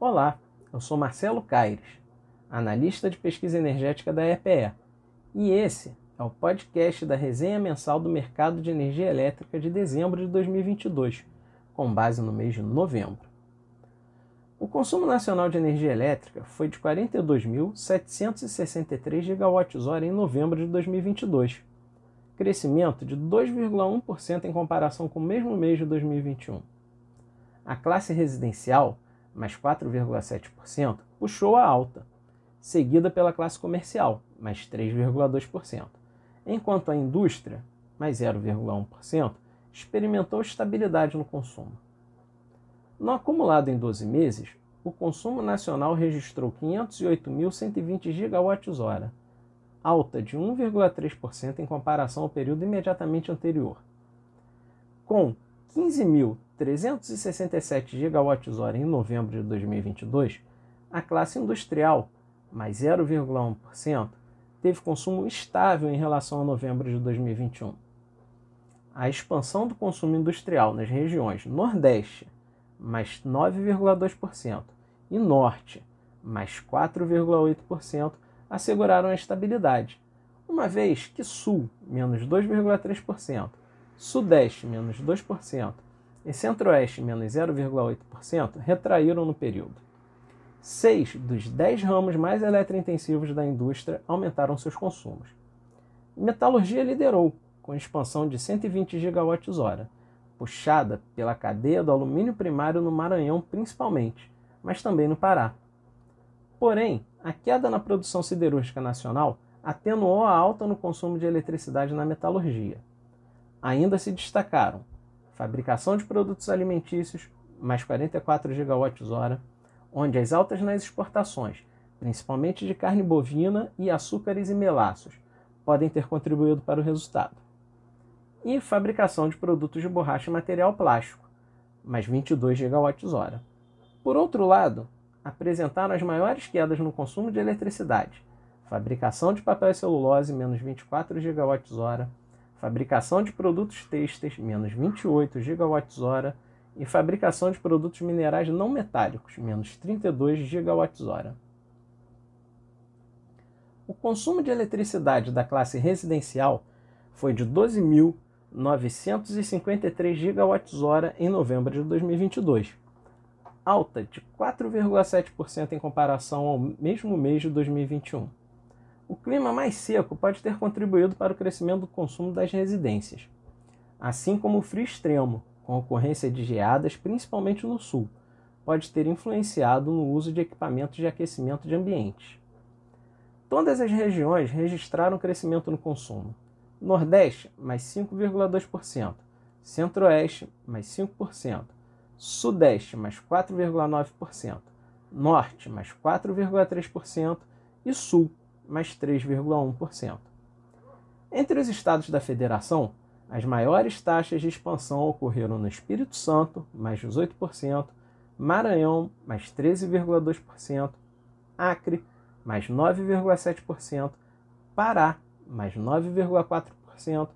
Olá, eu sou Marcelo Caires, analista de pesquisa energética da EPE, e esse é o podcast da resenha mensal do mercado de energia elétrica de dezembro de 2022, com base no mês de novembro. O consumo nacional de energia elétrica foi de 42.763 GWh em novembro de 2022, crescimento de 2,1% em comparação com o mesmo mês de 2021. A classe residencial, mais 4,7%, puxou a alta, seguida pela classe comercial, mais 3,2%, enquanto a indústria, mais 0,1%, experimentou estabilidade no consumo. No acumulado em 12 meses, o consumo nacional registrou 508.120 GWh, alta de 1,3% em comparação ao período imediatamente anterior. Com 15.367 GWh em novembro de 2022, a classe industrial, mais 0,1%, teve consumo estável em relação a novembro de 2021. A expansão do consumo industrial nas regiões Nordeste, mais 9,2%, e Norte, mais 4,8%, asseguraram a estabilidade, uma vez que Sul, menos 2,3%, Sudeste, menos 2%, e Centro-Oeste, menos 0,8%, retraíram no período. Seis dos dez ramos mais eletrointensivos da indústria aumentaram seus consumos. Metalurgia liderou, com expansão de 120 GWh, puxada pela cadeia do alumínio primário no Maranhão principalmente, mas também no Pará. Porém, a queda na produção siderúrgica nacional atenuou a alta no consumo de eletricidade na metalurgia. Ainda se destacaram fabricação de produtos alimentícios, mais 44 GWh, onde as altas nas exportações, principalmente de carne bovina e açúcares e melaços, podem ter contribuído para o resultado e fabricação de produtos de borracha e material plástico, mais 22 GWh. Por outro lado, apresentaram as maiores quedas no consumo de eletricidade, fabricação de papel e celulose, menos 24 GWh, fabricação de produtos têxteis, menos 28 GWh, e fabricação de produtos minerais não metálicos, menos 32 GWh. O consumo de eletricidade da classe residencial foi de 12.000 953 GWh em novembro de 2022, alta de 4,7% em comparação ao mesmo mês de 2021. O clima mais seco pode ter contribuído para o crescimento do consumo das residências, assim como o frio extremo, com ocorrência de geadas principalmente no sul, pode ter influenciado no uso de equipamentos de aquecimento de ambientes. Todas as regiões registraram crescimento no consumo. Nordeste, mais 5,2%. Centro-Oeste, mais 5%. Sudeste, mais 4,9%. Norte, mais 4,3%. E Sul, mais 3,1%. Entre os estados da federação, as maiores taxas de expansão ocorreram no Espírito Santo, mais 18%, Maranhão, mais 13,2%, Acre, mais 9,7%, Pará, mais 9,4%,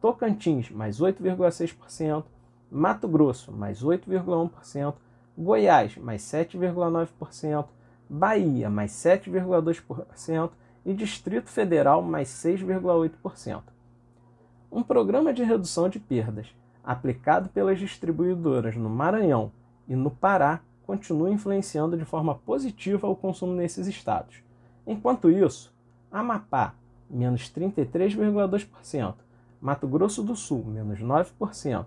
Tocantins, mais 8,6%, Mato Grosso, mais 8,1%, Goiás, mais 7,9%, Bahia, mais 7,2% e Distrito Federal, mais 6,8%. Um programa de redução de perdas aplicado pelas distribuidoras no Maranhão e no Pará continua influenciando de forma positiva o consumo nesses estados. Enquanto isso, Amapá, menos 33,2%, Mato Grosso do Sul, menos 9%,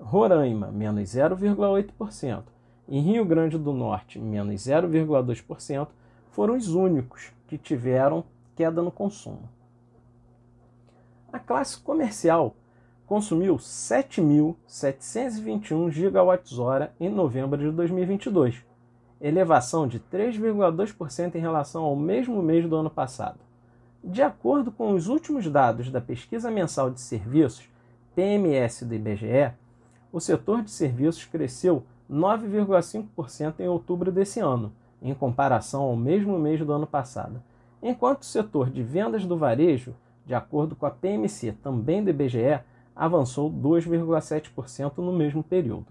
Roraima, menos 0,8%, e Rio Grande do Norte, menos 0,2%, foram os únicos que tiveram queda no consumo. A classe comercial consumiu 7.721 GWh em novembro de 2022, elevação de 3,2% em relação ao mesmo mês do ano passado. De acordo com os últimos dados da Pesquisa Mensal de Serviços, PMS do IBGE, o setor de serviços cresceu 9,5% em outubro desse ano, em comparação ao mesmo mês do ano passado, enquanto o setor de vendas do varejo, de acordo com a PMC também do IBGE, avançou 2,7% no mesmo período.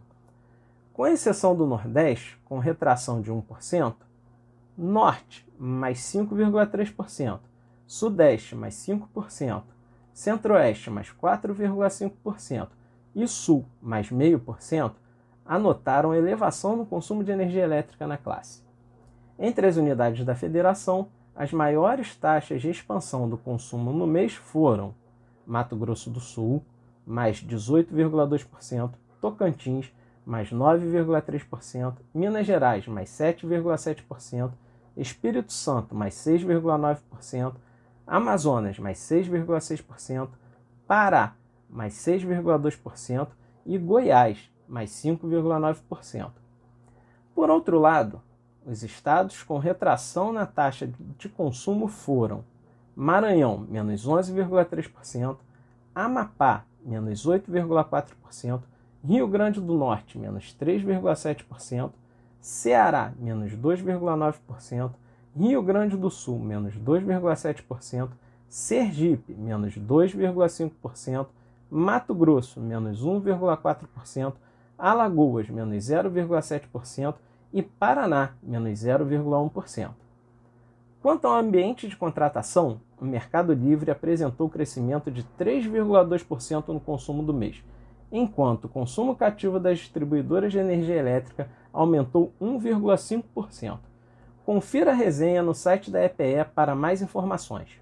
Com exceção do Nordeste, com retração de 1%, Norte, mais 5,3%, Sudeste, mais 5%, Centro-Oeste, mais 4,5% e Sul, mais 0,5%, anotaram elevação no consumo de energia elétrica na classe. Entre as unidades da federação, as maiores taxas de expansão do consumo no mês foram Mato Grosso do Sul, mais 18,2%, Tocantins, mais 9,3%, Minas Gerais, mais 7,7%, Espírito Santo, mais 6,9%, Amazonas, mais 6,6%, Pará, mais 6,2% e Goiás, mais 5,9%. Por outro lado, os estados com retração na taxa de consumo foram Maranhão, menos 11,3%, Amapá, menos 8,4%, Rio Grande do Norte, menos 3,7%, Ceará, menos 2,9%, Rio Grande do Sul, menos 2,7%, Sergipe, menos 2,5%, Mato Grosso, menos 1,4%, Alagoas, menos 0,7% e Paraná, menos 0,1%. Quanto ao ambiente de contratação, o Mercado Livre apresentou crescimento de 3,2% no consumo do mês, enquanto o consumo cativo das distribuidoras de energia elétrica aumentou 1,5%. Confira a resenha no site da EPE para mais informações.